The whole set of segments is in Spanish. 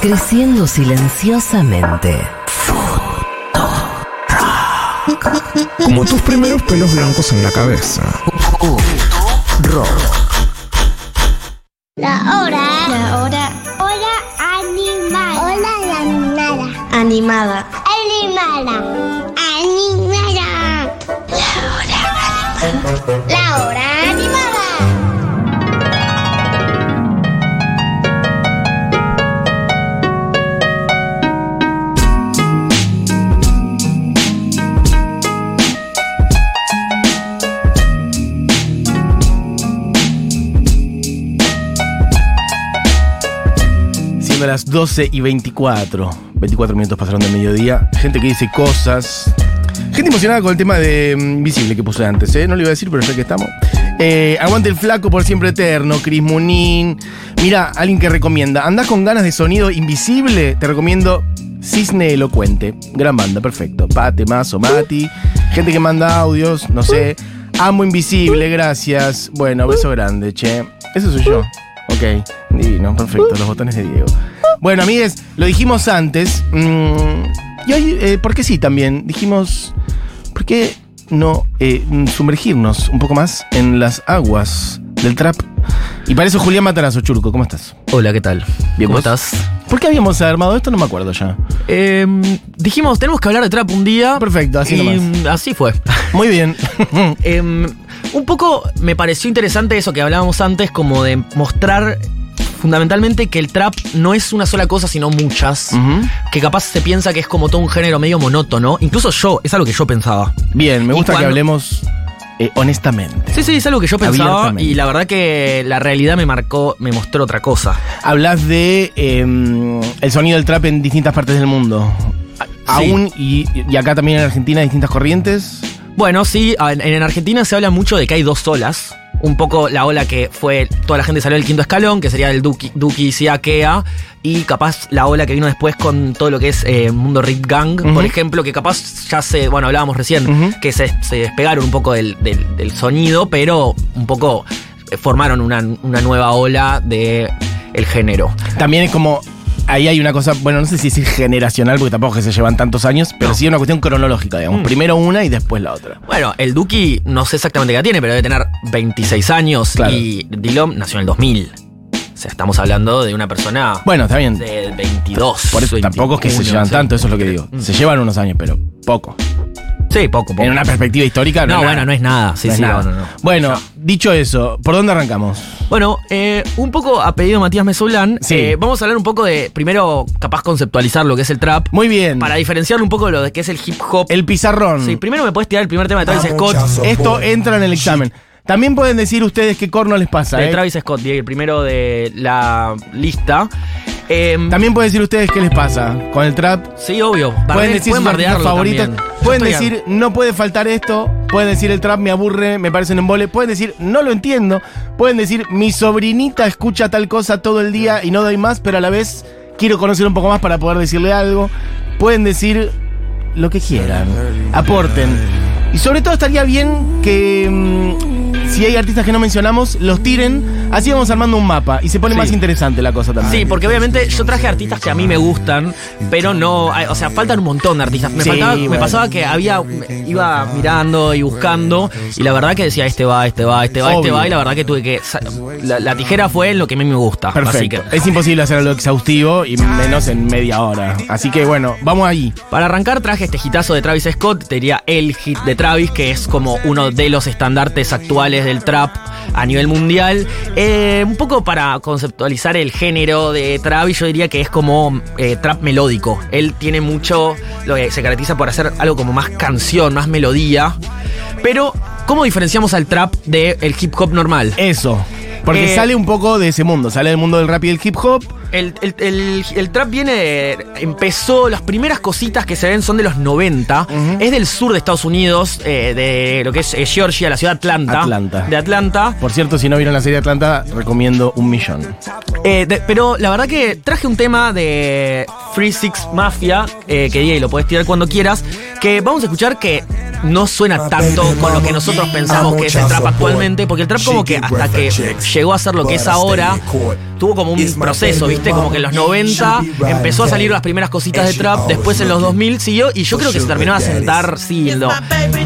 Creciendo silenciosamente. Como tus primeros pelos blancos en la cabeza. Rock. La hora. La hora Hora animada. Hora animada. animada. Animada. Animada. La hora animada. Las 12 y 24. 24 minutos pasaron del mediodía. Gente que dice cosas. Gente emocionada con el tema de mm, Invisible que puse antes, ¿eh? No lo iba a decir, pero ya que estamos. Eh, aguante el flaco por siempre eterno, Cris Munín. Mira, alguien que recomienda. ¿Andás con ganas de sonido invisible? Te recomiendo Cisne Elocuente. Gran banda, perfecto. Pate, Mazo, Mati. Gente que manda audios, no sé. Amo Invisible, gracias. Bueno, beso grande, che. Eso soy yo. Ok, divino, perfecto, los botones de Diego. Bueno, amigues, lo dijimos antes. mm, y hoy, eh, ¿por qué sí también? Dijimos, ¿por qué no eh, sumergirnos un poco más en las aguas del trap? Y para eso Julián Matarazo, Churco, ¿cómo estás? Hola, ¿qué tal? Bien, ¿Cómo ¿vos? estás? ¿Por qué habíamos armado esto? No me acuerdo ya. Em, dijimos, tenemos que hablar de trap un día. Perfecto, así y nomás. así fue. Muy bien. Em, un poco me pareció interesante eso que hablábamos antes, como de mostrar fundamentalmente que el trap no es una sola cosa, sino muchas. Que capaz se piensa que es como todo un género medio monótono. Incluso yo, es algo que yo pensaba. Bien, me gusta que hablemos eh, honestamente. Sí, sí, es algo que yo pensaba y la verdad que la realidad me marcó, me mostró otra cosa. Hablas de eh, el sonido del trap en distintas partes del mundo. A- Aún y, y acá también en Argentina distintas corrientes. Bueno, sí, en, en Argentina se habla mucho de que hay dos olas. Un poco la ola que fue, toda la gente salió del quinto escalón, que sería el Duki, Duki Siakea, y capaz la ola que vino después con todo lo que es eh, Mundo Rip Gang, por ejemplo, que capaz ya se, bueno, hablábamos recién, que se, se despegaron un poco del, del- del sonido, pero un poco eh, formaron una, una nueva ola de el género. También es como. Ahí hay una cosa, bueno, no sé si es generacional, porque tampoco es que se llevan tantos años, pero No. sí una cuestión cronológica, digamos. Mm. Primero una y después la otra. Bueno, el Duki no sé exactamente qué tiene, pero debe tener 26 años Claro. y Dilom nació en el 2000. O sea, estamos hablando de una persona Bueno, está bien. de 22. Por eso tampoco es que se 21, llevan tanto, eso es lo que digo. Mm. Se llevan unos años, pero poco. Sí, poco, poco. En una perspectiva histórica, no. No, es bueno, nada. no es nada. Sí, No es sí, nada. no, no, no. Bueno, dicho eso, ¿por dónde arrancamos? Bueno, eh, un poco a pedido de Matías Mesoulán, Sí. eh, vamos a hablar un poco de, primero, capaz conceptualizar lo que es el trap, Muy bien. para diferenciar un poco de lo de que es el hip hop. El pizarrón. Sí, primero me puedes tirar el primer tema de Travis Scott. Esto entra en el examen. También pueden decir ustedes qué corno les pasa. De ¿eh? Travis Scott, Diego, el primero de la lista. Em, También pueden decir ustedes qué les pasa con el trap. sí, obvio. Pueden decir sus artistas bardearlo favoritos. Pueden decir no puede faltar esto. Pueden decir el trap me aburre, me parece un embole. Pueden decir no lo entiendo. Pueden decir mi sobrinita escucha tal cosa todo el día y no doy más, pero a la vez quiero conocer un poco más para poder decirle algo. Pueden decir lo que quieran. Aporten. Y sobre todo estaría bien que mm, si hay artistas que no mencionamos, los tiren. Así vamos armando un mapa y se pone Sí. más interesante la cosa también. Sí, porque obviamente yo traje artistas que a mí me gustan, pero no, o sea, faltan un montón de artistas. Me, Sí, faltaba- me bueno. pasaba que había, iba mirando y buscando, y la verdad que decía, este va, este va, este va, este va, y la verdad que tuve que, la, la tijera fue en lo que a mí me gusta. Así Perfecto. que, Es imposible hacer algo exhaustivo y menos en media hora. Así que bueno, vamos ahí. para arrancar traje este hitazo de Travis Scott, te diría el hit de Travis, que es como uno de los estandartes actuales del trap a nivel mundial. Eh, un poco para conceptualizar el género de Travis, yo diría que es como eh, trap melódico. Él tiene mucho, lo que se caracteriza por hacer algo como más canción, más melodía. Pero, ¿cómo diferenciamos al trap del hip hop normal? Eso. Porque Eh, sale un poco de ese mundo, sale del mundo del rap y del hip hop. El, el- el- el trap viene, de- empezó, las primeras cositas que se ven son de los 90, Ujú. es del sur de Estados Unidos, eh, de lo que es eh, Georgia, la ciudad de Atlanta. Atlanta. De Atlanta. Por cierto, si no vieron la serie Atlanta, recomiendo un millón. Eh, de- pero la verdad que traje un tema de Free Six Mafia, eh, que Diego lo puedes tirar cuando quieras, que vamos a escuchar que no suena tanto con lo que nosotros pensamos que es el trap actualmente, porque el trap como que hasta que llegó a ser lo que es ahora, tuvo como un proceso, ¿viste? Como que en los 90 empezó a salir las primeras cositas de trap, después en los 2000 siguió y yo creo que se terminó de asentar, sí, en los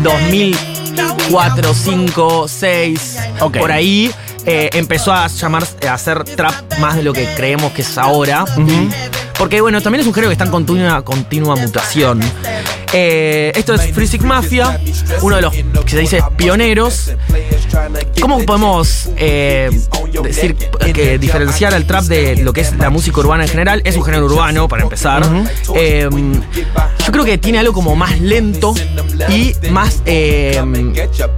2004, 5, 6, Ok. por ahí. eh, empezó a llamar a hacer trap más de lo que creemos que es ahora. Porque bueno, también es un género que está en continua, continua mutación. Eh, esto es Free Sick Mafia, uno de los que se dice pioneros. ¿Cómo podemos eh, decir que diferenciar al trap de lo que es la música urbana en general? Es un género urbano, para empezar. Eh, yo creo que tiene algo como más lento y más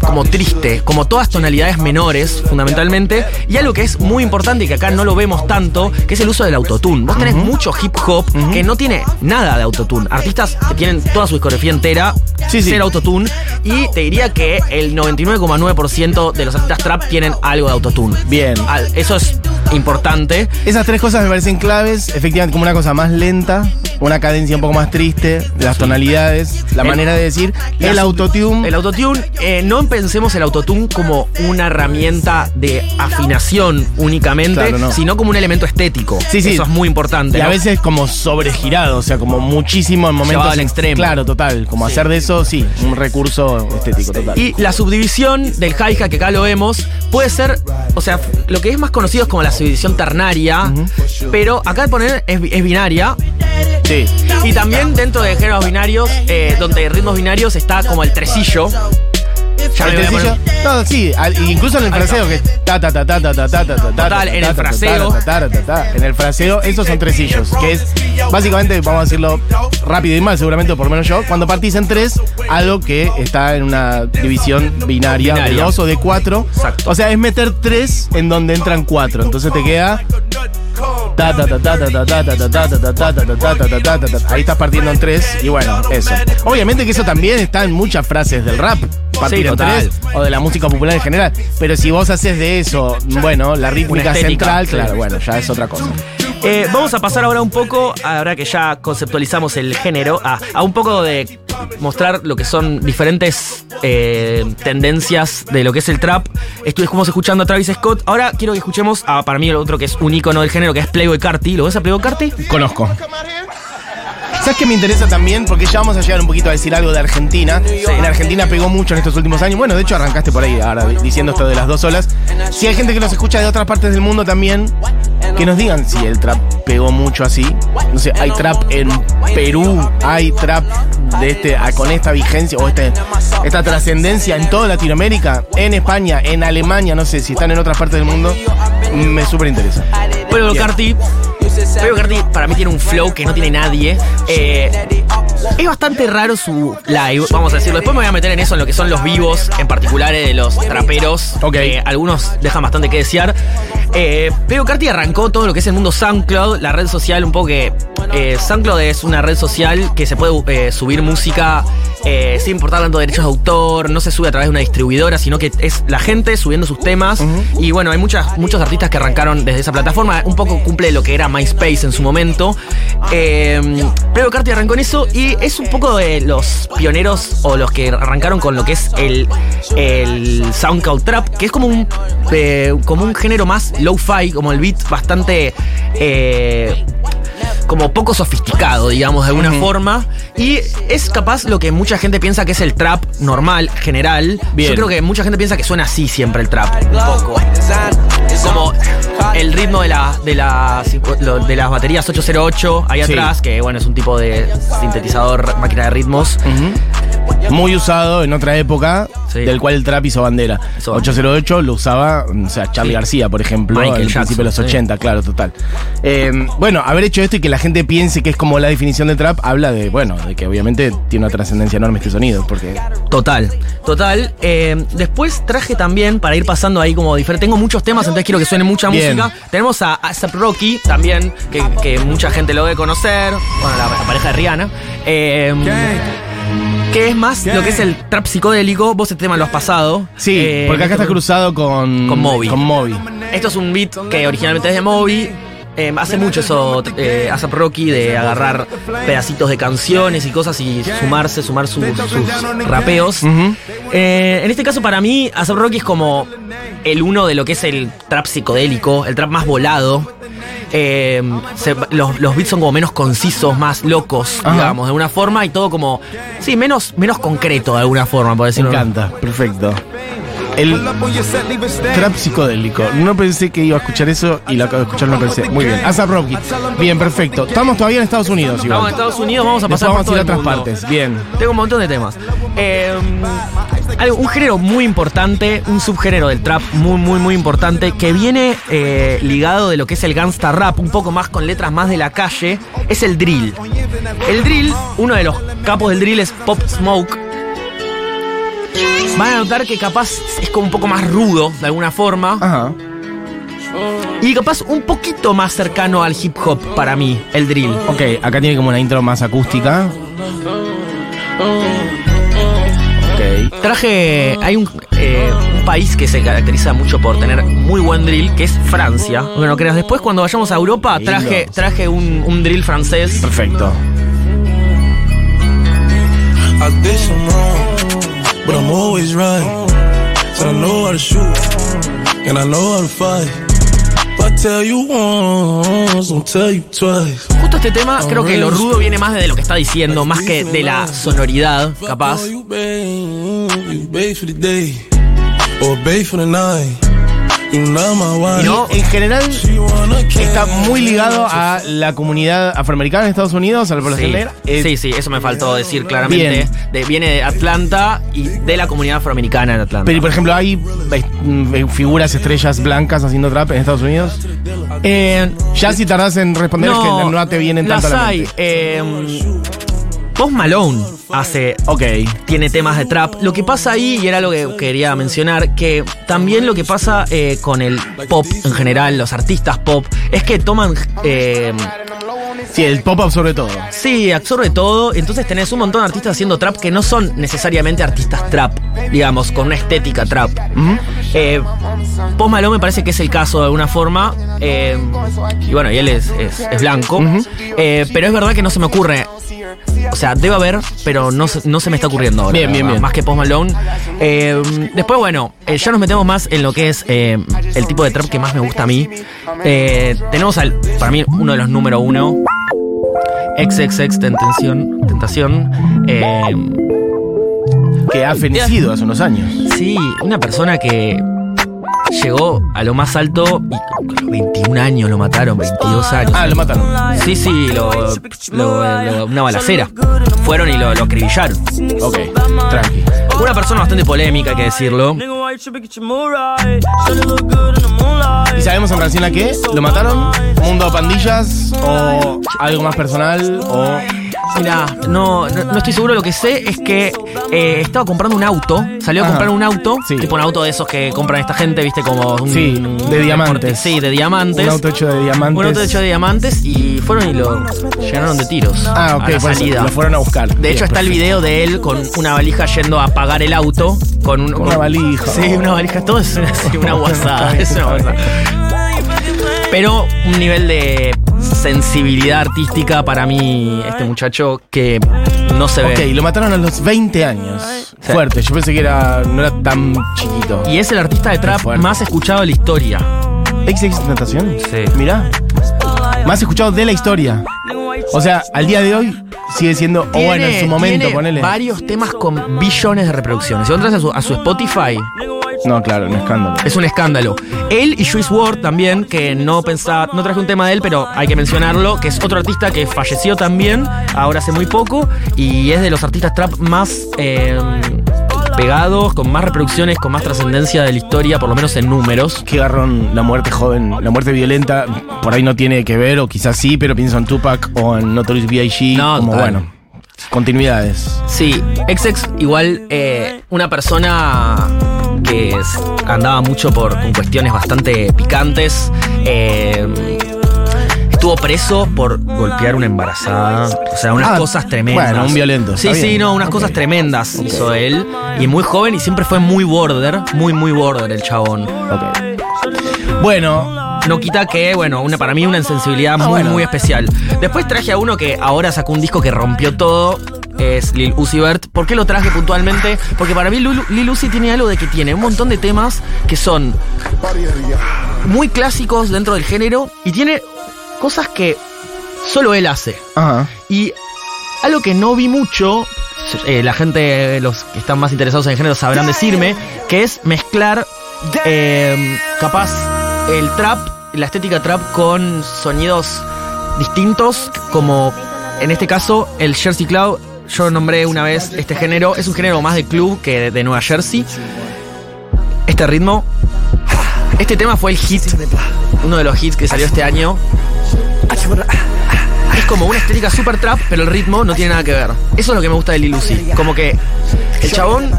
como triste, como todas tonalidades menores, fundamentalmente. Y algo que es muy importante y que acá no lo vemos tanto, que es el uso del autotune. Vos tenés mucho hip hop que no tiene nada de autotune. Artistas que tienen toda su discografía entera, Sí, sí. cero autotune. Y te diría que el 99,9% de los artistas trap tienen algo de autotune. Bien. Eso es importante. Esas tres cosas me parecen claves. Efectivamente, como una cosa más lenta, una cadencia un poco más triste, las tonalidades, la El- manera de decir, el autotune. El autotune, eh, no pensemos el autotune como una herramienta de afinación únicamente, Claro, no. sino como un elemento estético. Sí, sí. Eso es muy importante. Y a veces como sobregirado, o sea, como muchísimo en momentos. Llevado al extremo. Claro, total. Como hacer de eso, sí, un recurso estético, total. Y la subdivisión del hi-hat que acá lo vemos puede ser, o sea, lo que es más conocido es como la subdivisión ternaria, pero acá poner es, es binaria. sí. Y también dentro de géneros binarios, eh, donde hay ritmos binarios está como el tresillo. Ya El tresillo- poner- No, sí, al- incluso en el fraseo, que es ta ta ta ta ta ta ta ta ta ta Total, ta, en el fraseo. En el fraseo, esos son tresillos, que es básicamente, vamos a decirlo rápido y mal, seguramente por lo menos yo, cuando partís en tres, algo que está en una división binaria, de dos o de cuatro. Exacto. O sea, es meter tres en donde entran cuatro. Entonces te queda. Ahí estás partiendo en tres y bueno, eso. Obviamente que eso también está en muchas frases del rap. Partido sí, tres, o de la música popular en general. Pero si vos haces de eso, bueno, la rítmica central, claro, bueno, ya es otra cosa. Vamos a pasar ahora un poco, ahora que ya conceptualizamos el género, a un poco de mostrar lo que son diferentes eh, tendencias de lo que es el trap. Estuvimos escuchando a Travis Scott. Ahora quiero que escuchemos a, para mí, el otro que es un icono del género, que es Playboy Carti. ¿Lo ves a Playboy Carti? Conozco. ¿Sabes qué me interesa también? Porque ya vamos a llegar un poquito a decir algo de Argentina. En Argentina pegó mucho en estos últimos años. Bueno, de hecho arrancaste por ahí ahora di- diciendo esto de las dos olas. Si hay gente que nos escucha de otras partes del mundo también, que nos digan si el trap pegó mucho así. No sé, hay trap en Perú, hay trap de este con esta vigencia o este, esta trascendencia en toda Latinoamérica, en España, en Alemania, no sé si están en otras partes del mundo. Me súper interesa. Bien. Carti. Carti para mí tiene un flow que no tiene nadie. Eh, es bastante raro su live, vamos a decirlo. Después me voy a meter en eso, en lo que son los vivos, en particular de los traperos. Ok. algunos dejan bastante que desear. Eh, Carti arrancó todo lo que es el mundo SoundCloud, la red social un poco que... eh, SoundCloud es una red social que se puede eh, subir música eh, sin importar tanto derechos de autor, no se sube a través de una distribuidora, sino que es la gente subiendo sus temas. Y bueno, hay muchas, muchos artistas que arrancaron desde esa plataforma. Un poco cumple lo que era MySpace en su momento. Eh, Playboy Carti arrancó en eso y es un poco de los pioneros o los que arrancaron con lo que es el, el SoundCloud Trap, que es como un, eh, como un género más low-fi, como el beat bastante... eh, como poco sofisticado, digamos, de alguna forma. Y es capaz lo que mucha gente piensa que es el trap normal, general. Bien. Yo creo que mucha gente piensa que suena así siempre el trap. Un poco. Como el ritmo de, la, de, la, lo- de las baterías 808 ahí Sí. atrás, que bueno, es un tipo de sintetizador, máquina de ritmos. Muy usado en otra época, Sí. del cual el trap hizo bandera. Hizo bandera. 808 lo usaba, o sea, Charlie Sí. García, por ejemplo, Michael al principio de los Jackson, sí. 80, claro, total. Eh, bueno, haber hecho esto y que la gente piense que es como la definición de trap, habla de, bueno, de que obviamente tiene una trascendencia enorme este sonido, porque... Total, total. Eh, después traje también, para ir pasando ahí como diferente, tengo muchos temas, entonces quiero que suene mucha Bien. música. Tenemos a ASAP Rocky también, que, que mucha gente lo debe conocer, bueno, la, la pareja de Rihanna. Eh, que es más lo que es el trap psicodélico, vos este tema lo has pasado. Sí, Eh, porque acá está cruzado con... Con Moby. Con Moby. Esto es un beat que originalmente es de Moby. eh, hace mucho eso, eh, ASAP Rocky, de agarrar pedacitos de canciones y cosas y sumarse, sumar sus, sus rapeos. Eh, en este caso, para mí, ASAP Rocky es como el uno de lo que es el trap psicodélico, el trap más volado. Eh, se- los, los beats son como menos concisos, más locos, Ajá. digamos, de alguna forma, y todo como, sí, menos, menos concreto de alguna forma, por Me decirlo. encanta, perfecto. El trap psicodélico. No pensé que iba a escuchar eso y lo acabo de escuchar, no pensé. Muy bien. ASAP Rocky. Bien, perfecto. Estamos todavía en Estados Unidos, Estamos en igual. Estados Unidos, vamos a Después pasar por vamos a ir a otras mundo. partes. Bien. Tengo un montón de temas. Eh, algo- un género muy importante, un subgénero del trap muy, muy, muy importante, que viene eh, ligado de lo que es el gangsta rap, un poco más con letras más de la calle, es el drill. El drill, uno de los capos del drill es Pop Smoke. Van a notar que capaz es como un poco más rudo, de alguna forma, Ajá. y capaz un poquito más cercano al hip hop para mí, el drill. Ok, acá tiene como una intro más acústica. Ok. Traje. Hay un, eh, un país que se caracteriza mucho por tener muy buen drill, que es Francia. Bueno, no creas. Después, cuando vayamos a Europa, traje, traje un, un drill francés. Perfecto. But I'm always right. So I know how to shoot, and I know how to fight. If I tell you once, I'll tell you twice. Justo este tema, creo que lo rudo viene más de lo que está diciendo, más que de la sonoridad, capaz. No, en general está muy ligado a la comunidad afroamericana en Estados Unidos, a la población Sí, negra. Eh, sí, sí, eso me faltó decir claramente. De- viene de Atlanta y de la comunidad afroamericana en Atlanta. Pero, por ejemplo, hay eh, mm, figuras estrellas blancas haciendo trap en Estados Unidos. Eh, Ya si tardás en responder es que no te vienen las tanto a la mente. Eh, Post Malone hace Ok. tiene temas de trap. Lo que pasa ahí, y era lo que quería mencionar, que también lo que pasa eh, con el pop en general, los artistas pop, es que toman. eh, Sí, el pop-up sobre todo. sí, absorbe todo. Entonces tenés un montón de artistas haciendo trap que no son necesariamente artistas trap, digamos, con una estética trap. Ujú. Eh, Post Malone me parece que es el caso de alguna forma. Eh, y bueno, y él es, es- es blanco. Eh, pero es verdad que no se me ocurre. O sea, debe haber, pero no, se- no se me está ocurriendo ahora. Bien, bien, bien. Más que Post Malone. Eh, después, bueno, ya nos metemos más en lo que es el tipo de trap que más me gusta a mí. Tenemos al, para mí, uno de los número uno. XXX Tentación. Tentación. Que ha fenecido hace unos años. Sí, una persona que llegó a lo más alto y a los 21 años lo mataron, 22 años. Ah, lo mataron. Sí, sí, lo, lo- lo- una balacera. Fueron y lo, lo acribillaron. Ok, tranqui. Una persona bastante polémica, hay que decirlo. ¿Y sabemos en relación a qué? ¿Lo mataron? ¿Mundo pandillas? ¿O algo más personal? ¿O.? Mira, no, no, no estoy seguro. Lo que sé es que eh, estaba comprando un auto. Salió a Ajá. comprar un auto. Sí. Tipo un auto de esos que compran esta gente, viste, como un. Sí, de diamantes. Sí, de diamantes. Un auto hecho de diamantes. Un auto hecho de diamantes y fueron y lo llenaron de tiros. Ah, a ok, la por eso, salida. lo fueron a buscar. De Bien, hecho, está el video de él con una valija yendo a pagar el auto. Con, un- Con una valija. Sí, una valija. Todo es una, sí, una guasada. es una guasada. Pero un nivel de sensibilidad artística para mí, este muchacho, que no se ve. Ok, lo mataron a los 20 años. Sí. Fuerte, yo pensé que era, no era tan chiquito. Y es el artista de trap más escuchado de la historia. ¿XX Tentación? Sí. Mirá. Más escuchado de la historia. O sea, al día de hoy sigue siendo, o bueno, en su momento, tiene ponele. varios temas con billones de reproducciones. Si entras a su, a su Spotify, No, claro, un escándalo. Es un escándalo. Él y Juice WRLD también, que no pensaba, no traje un tema de él, pero hay que mencionarlo, que es otro artista que falleció también, ahora hace muy poco, y es de los artistas trap más eh, pegados, con más reproducciones, con más trascendencia de la historia, por lo menos en números. Qué garrón la muerte joven, la muerte violenta, por ahí no tiene que ver, o quizás sí, pero pienso en Tupac o en Notorious B.I.G. No, como total. bueno, continuidades. Sí, XX igual eh, una persona que andaba mucho por con cuestiones bastante picantes. eh, estuvo preso por golpear una embarazada. O sea, unas Ah, cosas tremendas. bueno, un violento, Sí, sí, no, unas cosas tremendas hizo él. Y muy joven y siempre fue muy border, muy, muy border el chabón. Ok. Bueno, no quita que, bueno, una, para mí una sensibilidad muy, bueno. muy especial. Después traje a uno que ahora sacó un disco que rompió todo. Es Lil Uzi Vert. ¿Por qué lo traje puntualmente? Porque para mí Lil, Lil Uzi tiene algo de que tiene un montón de temas que son muy clásicos dentro del género y tiene cosas que solo él hace. Ajá. Y algo que no vi mucho, eh, la gente, los que están más interesados en el género sabrán decirme, que es mezclar eh, capaz el trap, la estética trap con sonidos distintos, como en este caso el Jersey Cloud. Yo nombré una vez este género, es un género más de club que de, Nueva Jersey. Este ritmo, este tema fue el hit, uno de los hits que salió este año. Es como una estética super trap, pero el ritmo no tiene nada que ver. Eso es lo que me gusta de Lil Uzi. Como que el chabón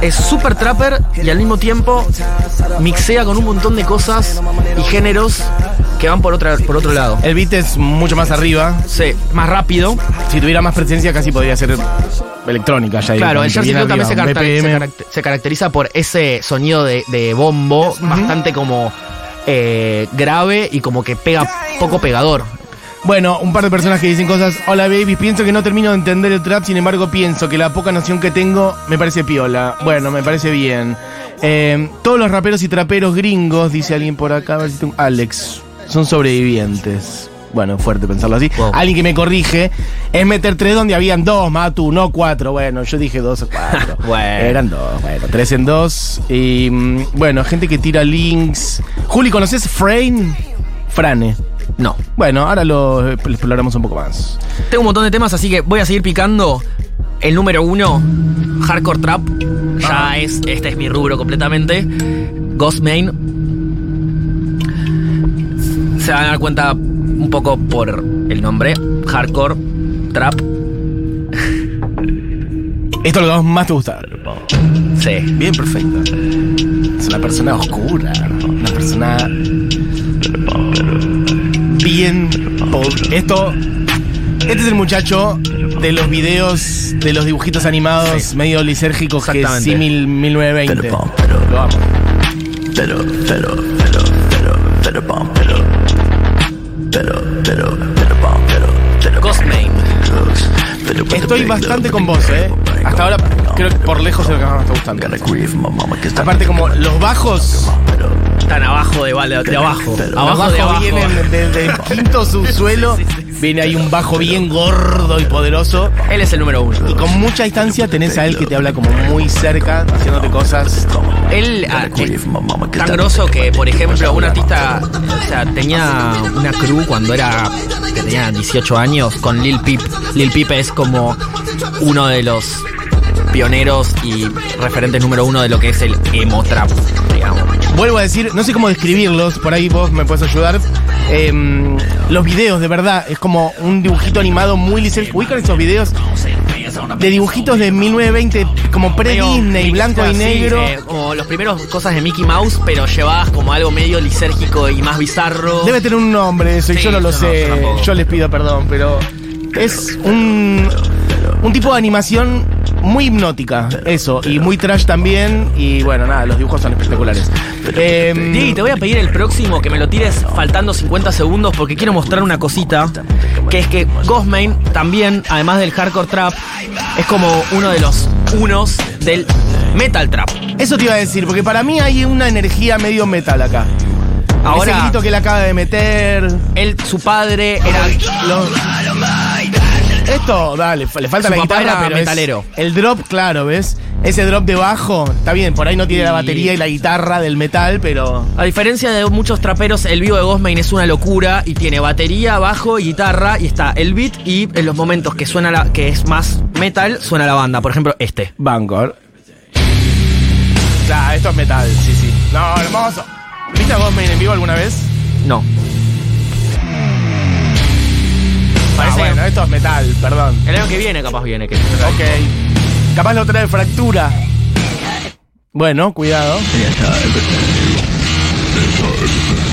es super trapper y al mismo tiempo mixea con un montón de cosas y géneros que van por, otra, por otro lado. El beat es mucho más arriba. Sí, más rápido. Si tuviera más presencia, casi podría ser electrónica ya. Claro, el Jersey Club también se, caracter- caracteriza por ese sonido de, de bombo bastante como eh, grave y como que pega poco pegador. Bueno, un par de personas que dicen cosas. Hola, baby. Pienso que no termino de entender el trap, sin embargo, pienso que la poca noción que tengo me parece piola. Bueno, me parece bien. Eh, todos los raperos y traperos gringos, dice alguien por acá, a ver si tengo- Alex, son sobrevivientes. Bueno, fuerte pensarlo así. Wow. Alguien que me corrige es meter tres donde habían dos, Matu, no cuatro. Bueno, yo dije dos o cuatro. Bueno. Eran dos, bueno, tres en dos. Y mm, bueno, gente que tira links. Juli, ¿conoces Frame? Frane. No. Bueno, ahora lo, lo exploramos un poco más. Tengo un montón de temas, así que voy a seguir picando. El número uno, Hardcore Trap. Ya es, este es mi rubro completamente. Ghostmain. Se van a dar cuenta un poco por el nombre. Hardcore Trap. Esto es lo que más te gusta. Sí. Bien, perfecto. Es una persona oscura, una persona bien. po- Esto. Este es el muchacho de los videos, de los dibujitos animados Sí. medio lisérgicos que es Exactamente. símil 1920. Pero, pero- Lo amo. pero, pero, pero, pero, pero, pom, pero, pero, pero, pero, pom, pero, pero, Ghostmain. pero, pero, Estoy pero, bastante pero, con vos, eh. Hasta ahora creo que por lejos es lo que más me está gustando. Aparte como los bajos Están abajo de, de, de abajo. Abajo bajos de abajo. vienen desde el quinto subsuelo. Viene ahí un bajo bien gordo y poderoso. Él es el número uno. Y con mucha distancia tenés a él que te habla como muy cerca, haciéndote cosas. Él ah, es tan grosso que, por ejemplo, un artista, o sea, tenía una crew cuando era, que tenía 18 años con Lil Peep. Lil Peep es como uno de los pioneros y referentes número uno de lo que es el emo trap. Vuelvo a decir, no sé cómo describirlos, por ahí vos me puedes ayudar. Em, los videos, de verdad, es como un dibujito animado muy lisérgico. ¿Ubican esos videos de dibujitos de 1920, como pre-Disney, blanco y Sí, negro? eh, como los primeros cosas de Mickey Mouse, pero llevadas como algo medio lisérgico y más bizarro. Debe tener un nombre eso, y Sí, yo no lo no, sé. yo les pido perdón, pero es un, un tipo de animación muy hipnótica, eso, y muy trash también. Y bueno, nada, los dibujos son espectaculares. Em, Diego, te voy a pedir el próximo que me lo tires faltando 50 segundos porque quiero mostrar una cosita. Que es que Ghostmain también, además del hardcore trap, es como uno de los unos del metal trap. eso te iba a decir, porque para mí hay una energía medio metal acá. Ahora- Ese grito que él acaba de meter. Él, su padre era. los- Esto, dale, le falta Su la papá guitarra, era pero es- metalero. el drop, claro, ¿ves? Ese drop de bajo, está bien, por ahí no tiene la batería y la guitarra del metal, pero A diferencia de muchos traperos, el vivo de Ghostmain es una locura y tiene batería, bajo y guitarra y está el beat y en los momentos que suena la, que es más metal, suena la banda. Por ejemplo, este. Bangor. Claro, esto es metal, sí, sí. No, hermoso. ¿Viste a Ghostmain en vivo alguna vez? No. Ah, bueno, esto es metal, perdón. El año que viene capaz viene. Que Ok. Capaz lo trae fractura. Bueno, cuidado.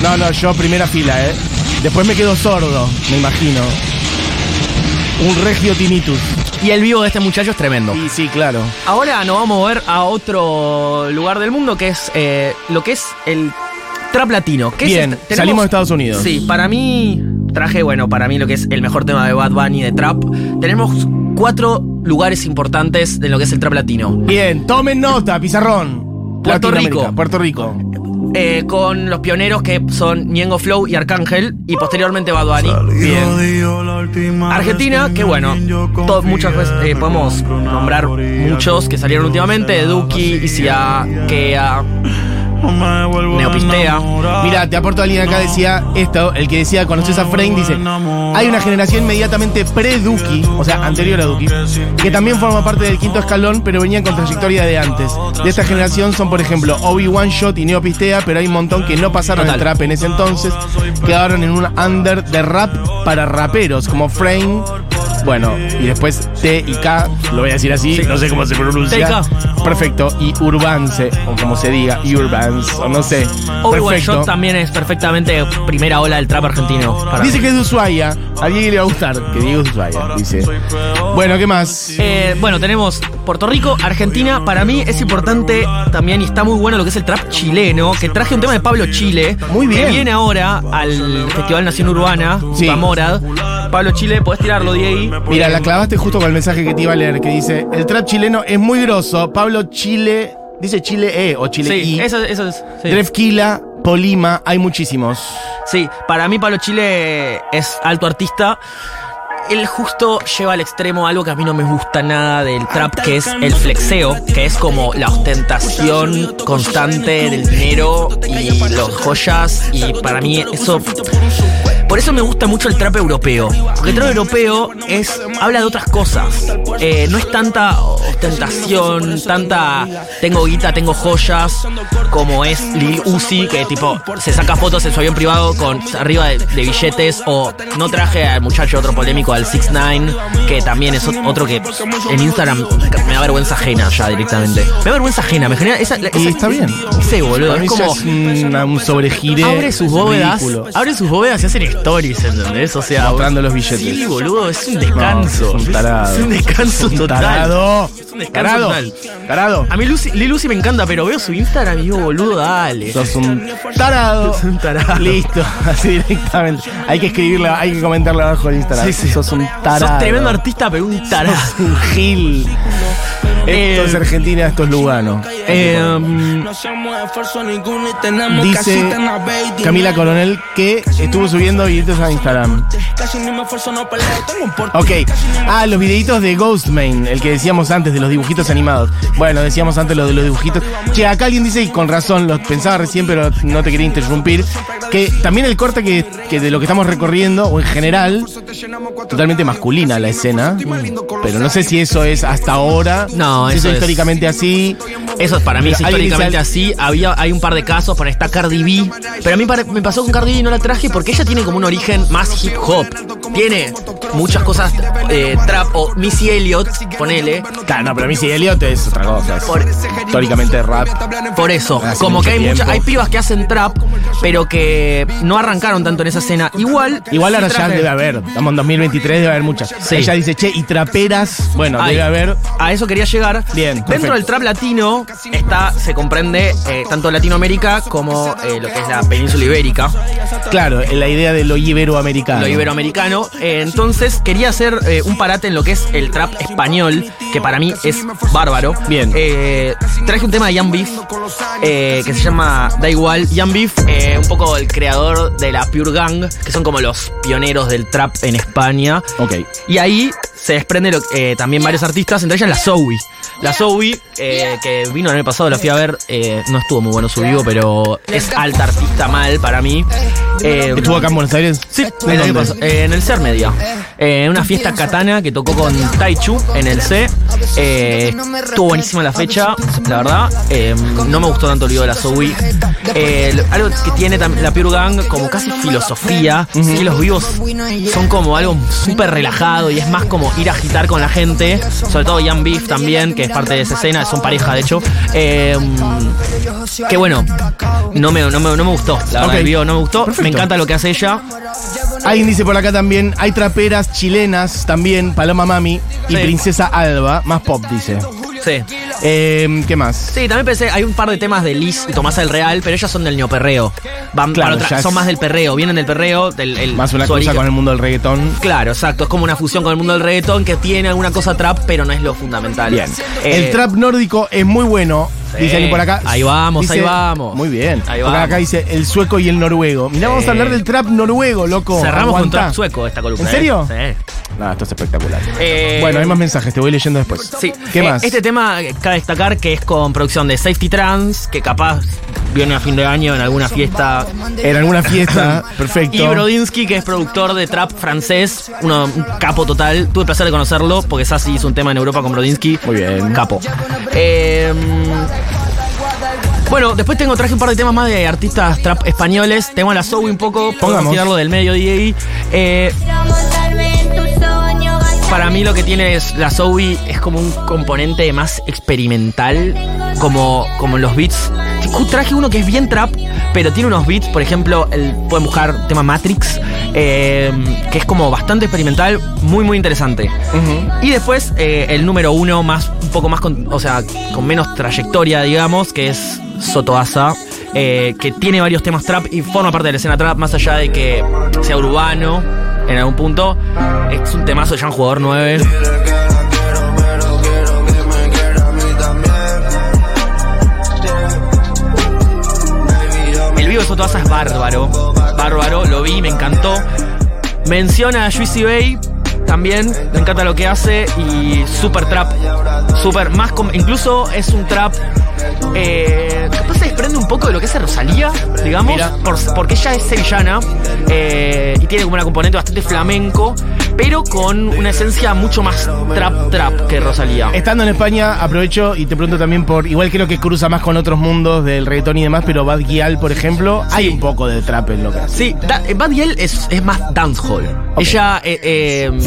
No, no, yo primera fila, ¿eh? Después me quedo sordo, me imagino. Un regio tinnitus. Y el vivo de este muchacho es tremendo. Y sí, claro. Ahora nos vamos a mover a otro lugar del mundo que es eh, lo que es el trap latino. ¿Qué es Bien, este? salimos de Estados Unidos. Sí, para mí traje, bueno, para mí lo que es el mejor tema de Bad Bunny de trap. Tenemos cuatro lugares importantes de lo que es el trap latino. Bien, tomen nota, pizarrón. Puerto Rico. Puerto Rico. Eh, con los pioneros que son Ñengo Flow y Arcángel y posteriormente Bad Bunny. Bien. Argentina, que bueno, to- muchas veces eh, podemos nombrar muchos que salieron últimamente, Duki, Isia, Kea, Neopistea. Mira, te aporto a alguien acá, decía esto, el que decía, conoces a Frame, dice, hay una generación inmediatamente pre-Duki, o sea, anterior a Duki, que también forma parte del quinto escalón, pero venían con trayectoria de antes. De esta generación son, por ejemplo, Obi-Wan Shot y Neopistea, pero hay un montón que no pasaron Total. el trap en ese entonces, quedaron en un under de rap para raperos, como Frame, bueno, y después T y K, lo voy a decir así, no sé cómo se pronuncia. TK. Perfecto, y Urbance, o como se diga, Urbans, o no sé. Obi-Wan Perfecto. Shot también es perfectamente primera ola del trap argentino. para Dice mí. que es de Ushuaia. A Diego le va a gustar que Diego es de Ushuaia, dice. Bueno, ¿qué más? Eh, bueno, tenemos Puerto Rico, Argentina. Para mí es importante también y está muy bueno lo que es el trap chileno. Que traje un tema de Pablo Chile. Muy bien. Que viene ahora al Festival Nación Urbana, Sí. Zamorad. Pablo Chile, podés tirarlo, Diego. Mira, la clavaste justo con el mensaje que te iba a leer, que dice, el trap chileno es muy grosso. Pablo Chile, dice Chile E o Chile Sí, I. eso, eso es. sí. Polima, hay muchísimos. Sí, para mí Pablo Chile es alto artista. Él justo lleva al extremo algo que a mí no me gusta nada del trap, que es el flexeo, que es como la ostentación constante del dinero y los joyas. Y para mí eso... Por eso me gusta mucho el trap europeo. Porque el trap europeo es habla de otras cosas. Eh, no es tanta ostentación, tanta tengo guita, tengo joyas, como es Lil Uzi, que tipo se saca fotos en su avión privado con arriba de, de billetes. O no traje al muchacho otro polémico, al 6 9 que también es ot- otro que en Instagram me da vergüenza ajena ya directamente. Me da vergüenza ajena, me genera esa. esa- Y está bien. Sí, boludo. Para Es como. es una- un sobregire. Abre sus bóvedas, ridículo. abre sus bóvedas y hacen stories, ¿entendés? O sea, Mostrando los billetes. Sí, boludo, es un descanso. No, es un tarado. Es un descanso Un total. Tarado. Es un descanso Tarado. total. Tarado. A mí Lucy, Lil Lucy me encanta, pero veo su Instagram y digo, boludo, dale. Sos un tarado. Sos un tarado. Listo, así directamente. Hay que escribirle, hay que comentarle abajo en Instagram. Sí, sí. Sos un tarado. Sos tremendo artista, pero un tarado. Sos un gil. Esto Eh, es Argentina, esto es Lugano. Eh, Dice Camila Coronel que estuvo subiendo videitos a Instagram. Ok. Ah, los videitos de Ghostman, el que decíamos antes de los dibujitos animados. Bueno, decíamos antes lo de los dibujitos. Che, acá alguien dice, y con razón, lo pensaba recién, pero no te quería interrumpir, que también el corte que, que de lo que estamos recorriendo, o en general, totalmente masculina la escena. Pero no sé si eso es hasta ahora. No, si eso es- históricamente así. Eso para mí es históricamente así. Había, hay un par de casos, por ahí está Cardi B. Pero a mí me pasó con Cardi B y no la traje porque ella tiene como un origen más hip hop. Tiene muchas cosas eh, trap o Missy Elliott, ponele. Claro, no, pero Missy Elliott es otra cosa. es Por- históricamente rap. Por eso, Hace como que hay tiempo. muchas, hay pibas que hacen trap, pero que no arrancaron tanto en esa escena. Igual. Igual ahora sí ya debe haber. Estamos en 2023, debe haber muchas. Sí. Ella dice, che, y traperas. Bueno, Ay, debe haber. A eso quería llegar. Bien, Dentro perfecto. del trap latino está, se comprende eh, tanto Latinoamérica como eh, lo que es la península ibérica, Claro, en la idea de lo iberoamericano. lo iberoamericano. Eh, entonces quería hacer eh, un parate en lo que es el trap español, que para mí es bárbaro. Bien. Eh, traje un tema de Young Beef eh, que se llama Da Igual. Young Beef, eh, un poco el creador de la Pure Gang, que son como los pioneros del trap en España. Ok. Y ahí se desprende lo- eh, también varios artistas, entre ellas la Zoe. La Zoe, eh, que vino el año pasado, la fui a ver, eh, no estuvo muy bueno su vivo, pero es alta artista mal para mí. Eh, ¿Estuvo acá en Buenos Aires? Sí, ¿En el año dónde? pasado, eh, en el CER Media. Eh, en una fiesta katana que tocó con Taichu en el C. Eh, estuvo buenísima la fecha, la verdad. Eh, no me gustó tanto el video de la Zoe. Eh, algo que tiene la Pure Gang, como casi filosofía, que los vivos son como algo súper relajado y es más como ir a agitar con la gente. Sobre todo Young Beef también, que es parte de esa escena, son pareja de hecho. Que bueno, no me, no me, no me gustó, la verdad, el video no me gustó. Perfecto. Me encanta lo que hace ella. Alguien dice por acá también, hay traperas chilenas también, Paloma Mami y Sí. Princesa Alba, más pop dice. Sí. Eh, ¿Qué más? Sí, también pensé, hay un par de temas de Liz y Tomás el Real, pero ellas son del neoperreo. Van Claro, para otra- ya es- son más del perreo, vienen del perreo, del el- Más una su cosa origen- con el mundo del reggaetón. Claro, exacto. Es como una fusión con el mundo del reggaetón que tiene alguna cosa trap, pero no es lo fundamental. Bien. Eh, el trap nórdico es muy bueno. Sí. Dice alguien por acá. Ahí vamos, Dice- ahí vamos. Muy bien. Ahí vamos. acá dice el sueco y el noruego. Mirá, vamos a hablar del trap noruego, loco. Cerramos con trap sueco esta columna. ¿En serio? ¿eh? Sí. No, esto es espectacular. Eh, bueno, hay más mensajes, te voy leyendo después. Sí. ¿Qué Eh, más? Este tema eh, cabe destacar que es con producción de Safety Trans, que capaz viene a fin de año en alguna fiesta. En alguna fiesta, perfecto. Y Brodinsky, que es productor de trap francés, uno, un capo total. Tuve el placer de conocerlo porque Sassi hizo un tema en Europa con Brodinsky. Muy bien. Capo. Eh, bueno, después tengo traje un par de temas más de artistas trap españoles. Tengo a la Zoe un poco, podemos tirarlo del medio DJ. Eh, para mí lo que tiene es la Zoe es como un componente más experimental, como, como los beats. Traje uno que es bien trap, pero tiene unos beats, por ejemplo, el, pueden buscar tema Matrix, eh, que es como bastante experimental, muy muy interesante. Y después eh, el número uno, más, un poco más con, o sea, con menos trayectoria, digamos, que es Sotoasa. eh, que tiene varios temas trap y forma parte de la escena trap, más allá de que sea urbano en algún punto. Es un temazo de Jean Jugador 9. El vivo de Sotoasa es bárbaro. Bárbaro, lo vi, me encantó. Menciona a Juicy Bay también, me encanta lo que hace y super trap, super más com- incluso es un trap eh, capaz se desprende un poco de lo que hace Rosalía, digamos, por- porque ella es sevillana eh, y tiene como una componente bastante flamenco, pero con una esencia mucho más trap trap que Rosalía. Estando en España, aprovecho y te pregunto también por. Igual creo que cruza más con otros mundos del reggaetón y demás, pero Bad Gyal, por ejemplo, hay un poco de trap en lo que hace. Sí, da- eh, Bad Gyal es, es más dancehall. Ella eh, eh,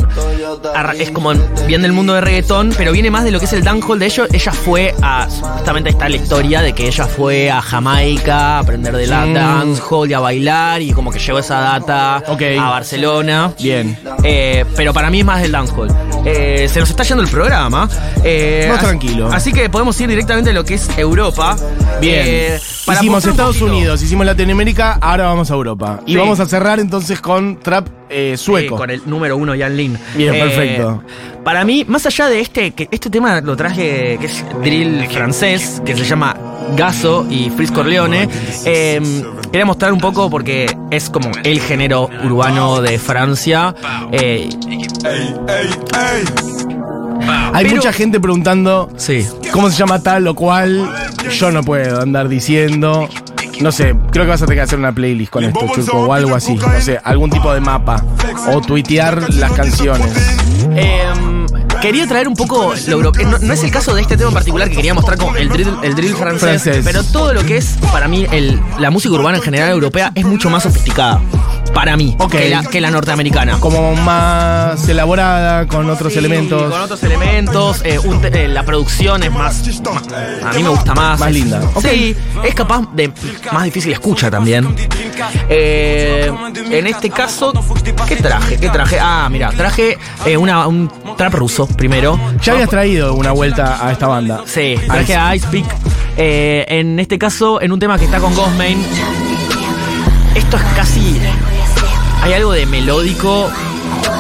es como bien del mundo de reggaetón, pero viene más de lo que es el dancehall. De ello, ella fue a. Supuestamente está la historia de que ella fue a Jamaica a aprender de la Mm. dancehall y a bailar y como que llevó esa data a Barcelona. Bien. Eh, pero para mí es más del dancehall. Eh, se nos está yendo el programa. Eh, No, así- tranquilo. Así que podemos ir directamente a lo que es Europa. Bien. Eh, para hicimos Estados Unidos, hicimos Latinoamérica, ahora vamos a Europa. Y Sí. vamos a cerrar entonces con trap eh, sueco. Con el número uno, Jan Lin. Bien, perfecto. Para mí, más allá de este, que este tema lo traje, que es drill francés, que se llama Gaso y Fris Corleone, eh, quería mostrar un poco porque es como el género urbano de Francia. eh, Hay pero- mucha gente preguntando sí. cómo se llama tal o cual. Yo no puedo andar diciendo. No sé, creo que vas a tener que hacer una playlist con esto, Churco, o algo así. No sé, algún tipo de mapa. O tuitear las canciones. Em, quería traer un poco lo europeo. No, no es el caso de este tema en particular que quería mostrar con el drill, el drill francés, Francés. pero todo lo que es, para mí, el- la música urbana en general europea es mucho más sofisticada. Para mí, Ok. que, la, que la norteamericana. Como más elaborada, con otros Sí, elementos. Con otros elementos. eh, un eh, la producción es más, más- A mí me gusta más. Más linda. Ok. Sí, es capaz de. Más difícil escucha también. Eh, en este caso, ¿qué traje? ¿Qué traje? Ah, mira, traje eh, una, un trap ruso primero. Ya habías traído una vuelta a esta banda. Sí, traje a Ice Peak. Eh, en este caso, en un tema que está con Ghostmain. Esto es casi. Hay algo de melódico.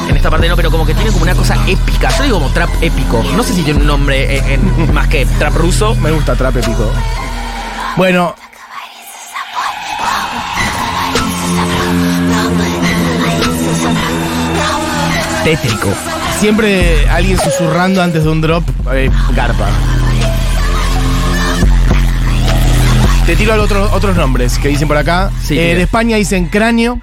En esta parte no, pero como que tiene como una cosa épica. Yo digo como trap épico. No sé si tiene un nombre en- más que trap ruso. Me gusta trap épico. Bueno, Tétrico. Siempre alguien susurrando antes de un drop, eh, garpa. Te tiro otro- otros nombres que dicen por acá. Sí, Eh, de España dicen cráneo.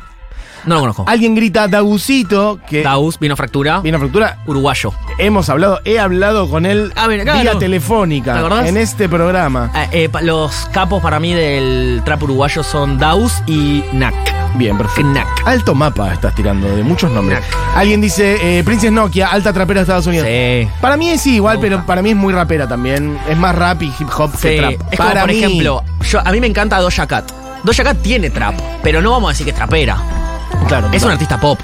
No lo conozco. Alguien grita Dagusito, que Daus, vino fractura. viene a fractura. Uruguayo. Hemos hablado, he hablado con él Ah, claro. vía telefónica ¿Te acordás? en este programa. Eh, eh, pa- los capos para mí del trap uruguayo son Daus y Nak. Bien, perfecto. Knack. Alto mapa estás tirando, de muchos nombres. Knack. Alguien dice, eh, Princess Nokia, alta trapera de Estados Unidos. Sí. Para mí es igual, pero para mí es muy rapera también. Es más rap y hip hop Sí, que trap. es como para por mí. ejemplo, yo, a mí me encanta Doja Cat. Doja Cat tiene trap, pero no vamos a decir que es trapera. Claro, Es un artista pop.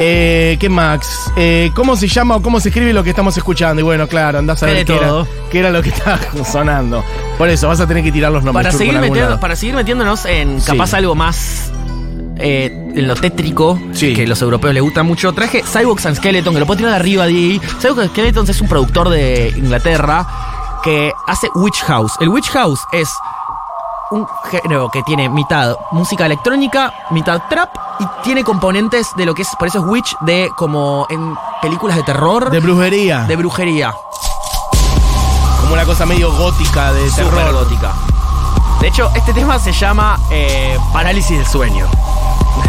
Eh, ¿Qué Max? Eh, ¿Cómo se llama o cómo se escribe lo que estamos escuchando? Y bueno, claro, andás a ver qué era, todo. qué era lo que estaba sonando. Por eso, vas a tener que tirar los nombres. Para seguir, metiendo- para seguir metiéndonos en Sí. capaz algo más eh, en lo tétrico, Sí. que a los europeos les gusta mucho, traje Cyborgs and Skeleton, que lo puedo tirar de arriba de Cyborgs and Skeleton es un productor de Inglaterra que hace Witch House. El Witch House es un género que tiene mitad música electrónica, mitad trap y tiene componentes de lo que es, por eso es Witch, de como en películas de terror, De brujería. de brujería. como una cosa medio gótica de terror. gótica. De hecho, este tema se llama eh, Parálisis del Sueño.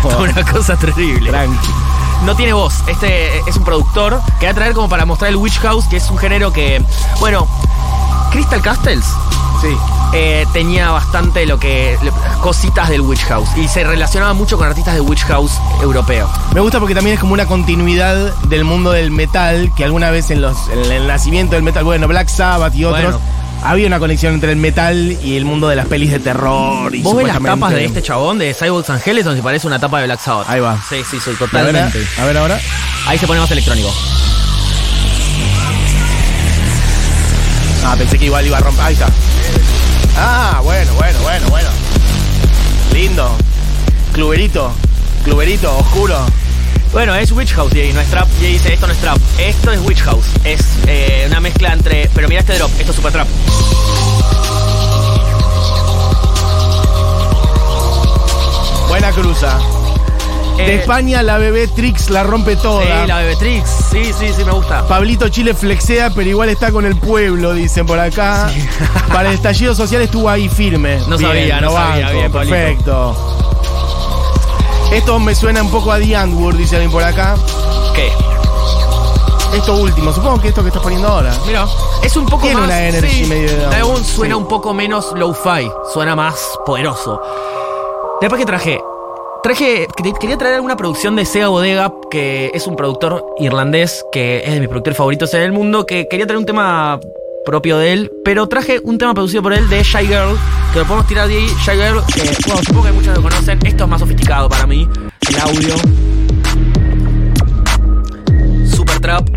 Una cosa terrible. Tranqui. No tiene voz. Este es un productor que va a traer como para mostrar el Witch House, que es un género que. Bueno, Crystal Castles Sí. Eh, tenía bastante lo que. cositas del Witch House. Y se relacionaba mucho con artistas de Witch House europeo. Me gusta porque también es como una continuidad del mundo del metal, que alguna vez en, los, en el nacimiento del metal, bueno, Black Sabbath y otros, Bueno. había una conexión entre el metal y el mundo de las pelis de terror. Y Vos ves las tapas de este chabón, de Cyborgs Skeleton, y parece una tapa de Black Sabbath. Ahí va. Sí, sí, soy A ver, totalmente. a ver ahora. Ahí se pone más electrónico. Ah, pensé que igual iba a romper. Ahí está. Ah, bueno, bueno, bueno, bueno. Lindo. Cluberito. Cluberito, oscuro. Bueno, es Witch House, y no es trap. Y dice, esto no es trap, esto es Witch House. Es eh, una mezcla entre. Pero mira este drop, esto es super trap. Buena cruza. De Eh, España, la bebé Trix la rompe toda. Sí, la Bebetrix. Sí, sí, sí, me gusta. Pablito Chile flexea, pero igual está con el pueblo, dicen por acá. Para el estallido social estuvo ahí firme. No Bien, sabía, no lo sabía, banco, bien, Pablito. Perfecto. Esto me suena un poco a The Antwoord, dice alguien por acá. ¿Qué? Esto último, supongo que esto que estás poniendo ahora. Mira, es un poco Tiene más. una energy medio de- suena sí. un poco menos low-fi, suena más poderoso. Después que traje. Traje. quería- traer alguna producción de Sega Bodega, que es un productor irlandés, que es de mis productores favoritos en el mundo, que quería traer un tema propio de él, pero traje un tema producido por él de Shy Girl, que lo podemos tirar de ahí. Shy Girl, eh, bueno, supongo que muchos lo conocen, esto es más sofisticado para mí, el audio. Super Trap,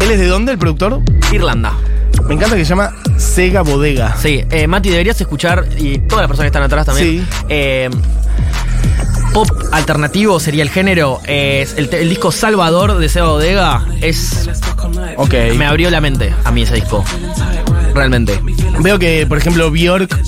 ¿Él es de dónde, el productor? Irlanda. Me encanta que se llama Sega Bodega. Sí, eh, Mati, deberías escuchar, y todas las personas que están atrás también. Sí. eh, pop alternativo sería el género. es el, el disco Salvador de Seba Bodega es. Ok. Me abrió la mente a mí ese disco. Realmente. Veo que, por ejemplo, Bjork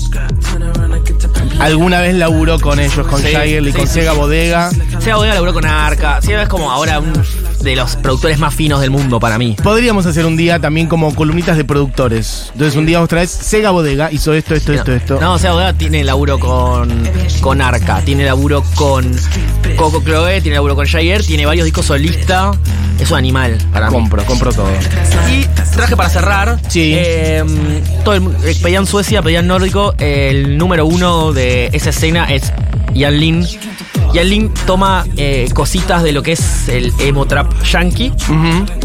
alguna vez laburó con ellos, con Sí, y sí, con sí, Sega. Bodega. Seba Bodega laburó con Arca. Seba es como ahora un de los productores más finos del mundo para mí. Podríamos hacer un día también como columnitas de productores. Entonces un día otra vez Sega Bodega hizo esto, esto, esto, esto. No, Seba Bodega tiene laburo con, con Arca, tiene laburo con Coco Chloe, tiene laburo con Jair, tiene varios discos solistas. Es un animal para mí. compro, compro todo. Y traje para cerrar. Sí. eh, todo el, eh, pedían Suecia, pedían nórdico. El número uno de esa escena es Ian Lin. Ian Lin toma eh, cositas de lo que es el emo trap yankee,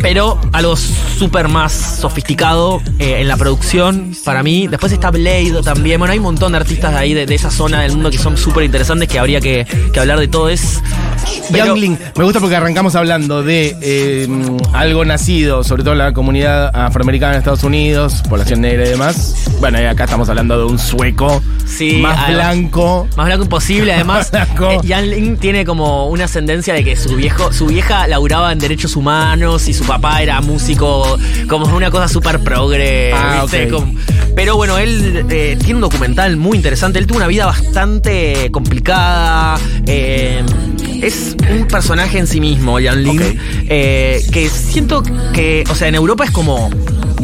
pero algo súper más sofisticado eh, en la producción para mí. Después está Blade también. Bueno, hay un montón de artistas de ahí, de, de esa zona del mundo que son súper interesantes que habría que, que hablar de todo. Es. pero- Young Lin, me gusta porque arrancamos hablando de eh, algo nacido, sobre todo en la comunidad afroamericana de Estados Unidos, población negra y demás. Bueno, y acá estamos hablando de un sueco Sí, más además- blanco. Más blanco imposible, además. Más blanco. eh, Tiene como una ascendencia de que su viejo, su vieja laburaba en derechos humanos y su papá era músico, como una cosa súper progre. Ah, ¿viste? ok. Como- pero bueno, él eh, tiene un documental muy interesante. Él tuvo una vida bastante complicada. eh, es un personaje en sí mismo, Jan Lin. Eh, que siento que, o sea, en Europa es como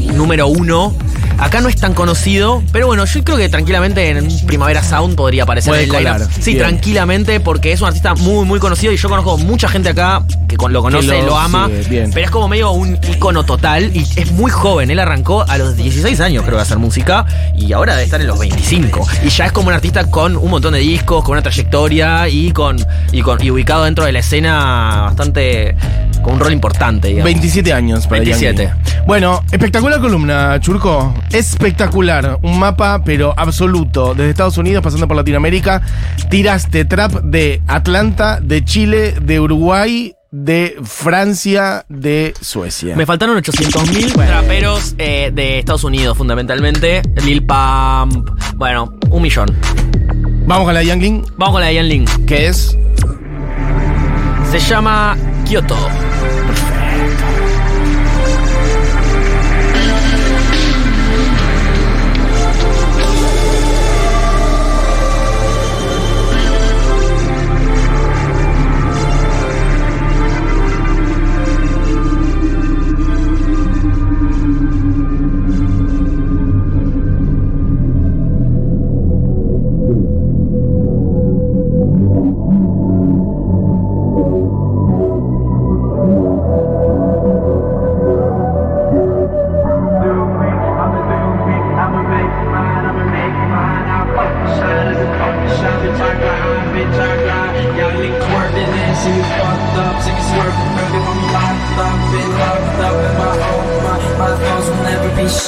número uno. Acá no es tan conocido, pero bueno, yo creo que tranquilamente en Primavera Sound podría aparecer Puede en el lineup. colar, Sí, bien. tranquilamente, porque es un artista muy, muy conocido y yo conozco mucha gente acá que con- lo conoce, lo lo, ama, sigue, bien. pero es como medio un icono total y es muy joven. Él arrancó a los 16 años, creo, de hacer música y ahora debe estar en los 25. Y ya es como un artista con un montón de discos, con una trayectoria y con y, con, y ubicado dentro de la escena bastante con un rol importante, digamos. 27 años para 27. Yang. Bueno, espectacular columna, Churco. Espectacular. Un mapa, pero absoluto. Desde Estados Unidos, pasando por Latinoamérica. Tiraste trap de Atlanta, de Chile, de Uruguay, de Francia, de Suecia. Me faltaron 800.000 traperos eh, de Estados Unidos, fundamentalmente. Lil Pump. Bueno, un millón. Vamos con la de Youngling, Vamos con la de Yan Ling. que es. Se llama Kyoto.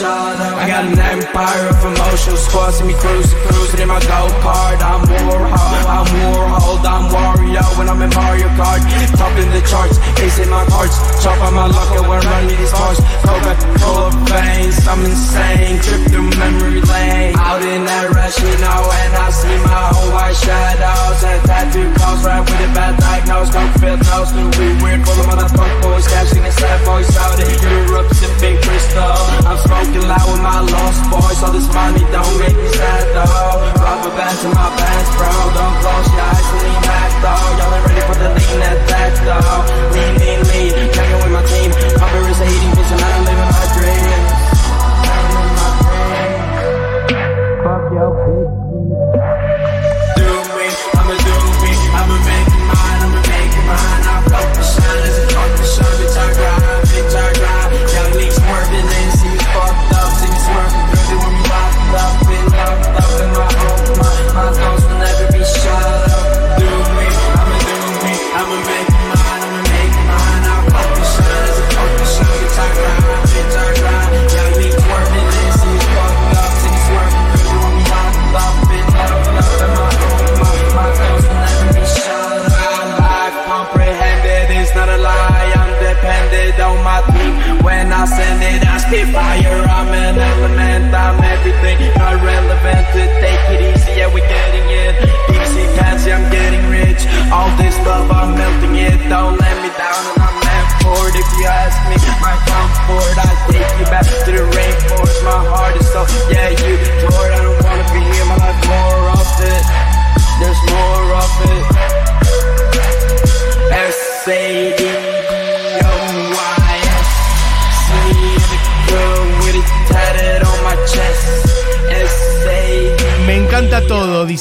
I got an empire of emotions, forcing me cruising, cruising in my go kart. I'm Warhol, I'm Warhol, I'm Wario when I'm in Mario Kart. Top in the charts, ace in my cards, chop on my and when running these cars. Coca full of veins, I'm insane, trip through memory lane. Out in that rush, you know, and I see my own white shadows and tattoo calls right with a bad diagnose. Don't feel nose, we weird, full of motherfuck boys, catching the sad voice out in Europe, sipping crystal. I'm smoking loud with my lost boys, so this money don't make me sad though. Rubber bands in my pants, bro. Don't close your eyes and lean back though. Y'all ain't ready for the lean attack though. Lean, lean, lean, hanging with my team. Cover is hating,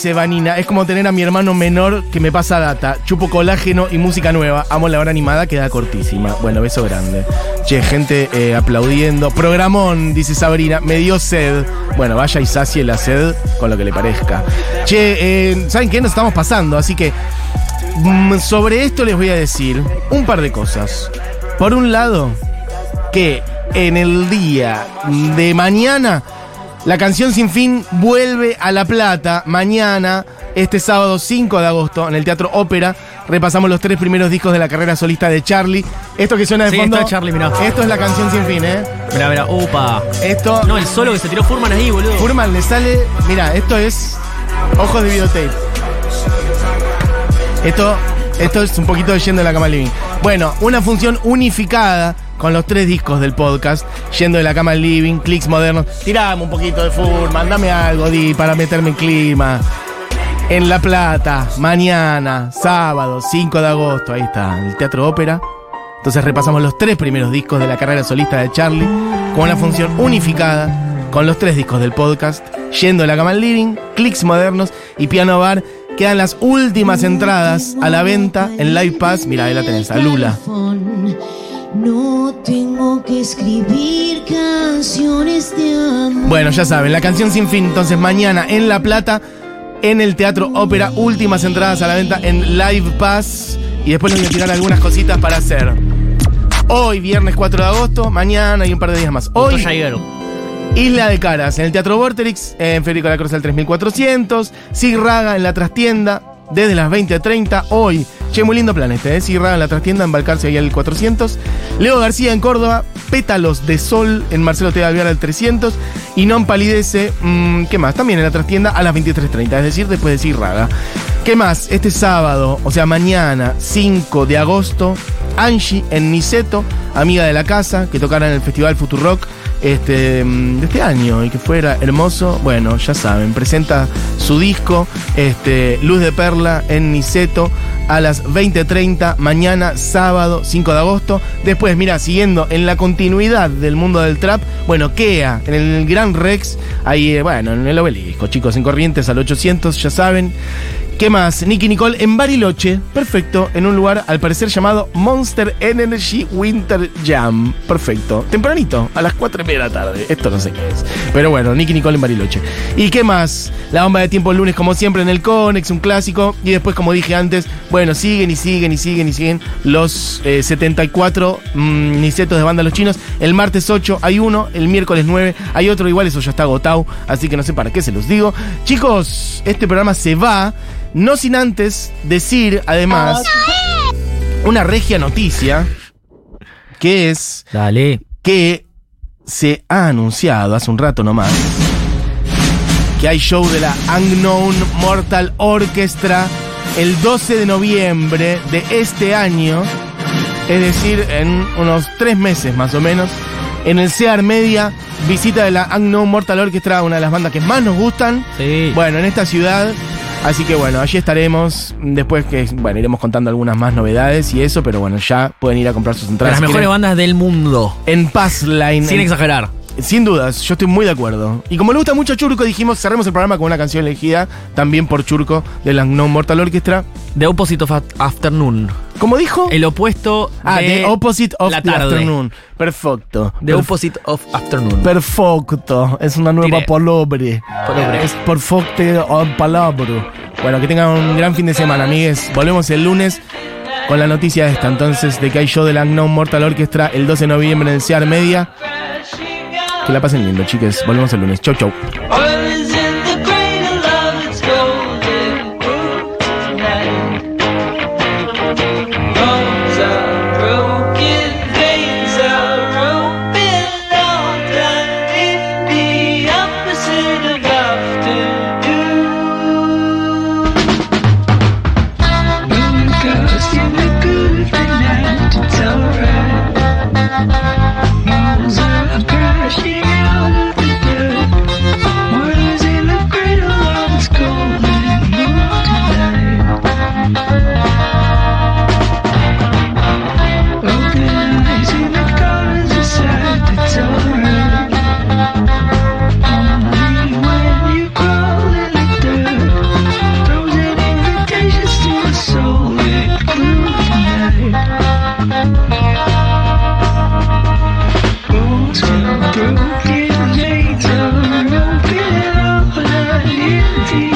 dice Vanina. Es como tener a mi hermano menor que me pasa data. Chupo colágeno y música nueva. Amo la hora animada, queda cortísima. Bueno, beso grande. Che, gente eh, aplaudiendo. Programón, dice Sabrina. Me dio sed. Bueno, vaya y sacie la sed con lo que le parezca. Che, eh, ¿saben qué? Nos estamos pasando, así que mm, sobre esto les voy a decir un par de cosas. Por un lado, que en el día de mañana la canción Sin Fin vuelve a La Plata. Mañana, este sábado 5 de agosto, en el Teatro Ópera, repasamos los tres primeros discos de la carrera solista de Charlie. Esto que suena de Sí, fondo. esto es Charlie, mirá. Esto es la canción Sin Fin, ¿eh? Mirá, mirá, upa. Esto. No, el solo que se tiró Furman ahí, boludo. Furman le sale. Mira, esto es. Ojos de videotape. Esto, esto es un poquito de yendo de la cama living. Bueno, una función unificada con los tres discos del podcast. Yendo de la cama al living, clics modernos. Tirame un poquito de Furman, dame algo, Di, para meterme en clima. En La Plata, mañana, sábado, 5 de agosto, ahí está, el Teatro Ópera. Entonces repasamos los tres primeros discos de la carrera solista de Charlie con una función unificada con los tres discos del podcast, Yendo de la cama al living, Clicks modernos y Piano Bar. Quedan las últimas entradas a la venta en Live Pass. Mira, ahí la tenés, a Lula. No tengo que escribir canciones de amor. Bueno, ya saben, la canción sin fin. Entonces mañana en La Plata, en el Teatro Ópera, últimas entradas a la venta en Live Pass. Y después les voy a tirar algunas cositas para hacer. Hoy, viernes 4 de agosto, mañana y un par de días más. Hoy. Isla de Caras, en el Teatro Vorterix, en Federico de la Cruz al 3400. Sig Raga en la trastienda, desde las 20.30. Hoy, che, muy lindo plan este, ¿eh? Sig Raga en la trastienda, embarcarse ahí al 400. Leo García en Córdoba, Pétalos de Sol en Marcelo T. Alvear al 300. Y Non Palidece, mm, ¿qué más? También en la trastienda a las 23.30, es decir, después de Sig Raga. ¿Qué más? Este sábado, o sea, mañana, 5 de agosto, Angie en Niceto, amiga de la casa, que tocará en el Festival Futurock este, mm, de este año y que fuera hermoso. Bueno, ya saben, presenta su disco, este, Luz de Perla en Niceto a las 20.30, mañana, sábado, 5 de agosto. Después, mira, siguiendo en la continuidad del mundo del trap, bueno, Kea, en el Gran Rex, ahí, eh, bueno, en el obelisco, chicos, en Corrientes al 800, ya saben. ¿Qué más? Nicky Nicole en Bariloche, perfecto, en un lugar al parecer llamado Monster Energy Winter Jam. Perfecto. Tempranito, a las 4 y media de la tarde. Esto no sé qué es. Pero bueno, Nicky Nicole en Bariloche. ¿Y qué más? La bomba de tiempo el lunes, como siempre, en el Conex, un clásico. Y después, como dije antes, bueno, siguen y siguen y siguen y siguen los eh, 74 mm, nicetos de banda Los Chinos. El martes 8 hay uno, el miércoles 9 hay otro, igual eso ya está agotado, así que no sé para qué se los digo. Chicos, este programa se va. No sin antes decir, además, una regia noticia, que es Dale. que se ha anunciado hace un rato nomás que hay show de la Unknown Mortal Orchestra el 12 de noviembre de este año, es decir, en unos tres meses más o menos, en el CEAR Media, visita de la Unknown Mortal Orchestra, una de las bandas que más nos gustan. Sí. Bueno, en esta ciudad. Así que bueno, allí estaremos. Después que, bueno, iremos contando algunas más novedades y eso, pero bueno, ya pueden ir a comprar sus entradas. las mejores bandas del mundo. En Passline. Sin en- exagerar. sin dudas, yo estoy muy de acuerdo. Y como le gusta mucho a Churco, dijimos, cerremos el programa con una canción elegida también por Churco de la No Mortal Orchestra. The Opposite of Afternoon. ¿Cómo dijo? El opuesto ah, de The Opposite of la the tarde. Afternoon. Perfecto. The Perf- Opposite of Afternoon. Perfecto. Es una nueva Diré. palabra. Palabra. Es perfecto o palabra. Bueno, que tengan un gran fin de semana, amigues. Volvemos el lunes con la noticia esta, entonces, de que hay show de la Unknown Mortal Orchestra el 12 de noviembre en el CEAR Media. Que la pasen lindo, chiques. Volvemos el lunes. Chau, chau. Thank you.